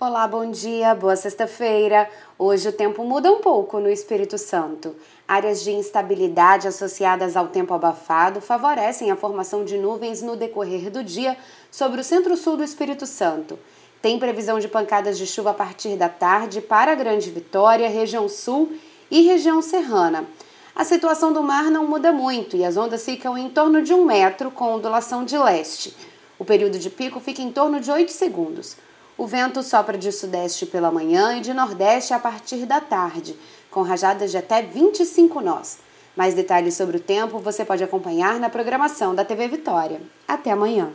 Olá, bom dia, boa sexta-feira. Hoje o tempo muda um pouco no Espírito Santo. Áreas de instabilidade associadas ao tempo abafado favorecem a formação de nuvens no decorrer do dia sobre o centro-sul do Espírito Santo. Tem previsão de pancadas de chuva a partir da tarde para Grande Vitória, região sul e região serrana. A situação do mar não muda muito e as ondas ficam em torno de um metro com ondulação de leste. O período de pico fica em torno de 8 segundos. O vento sopra de sudeste pela manhã e de nordeste a partir da tarde, com rajadas de até 25 nós. Mais detalhes sobre o tempo você pode acompanhar na programação da TV Vitória. Até amanhã!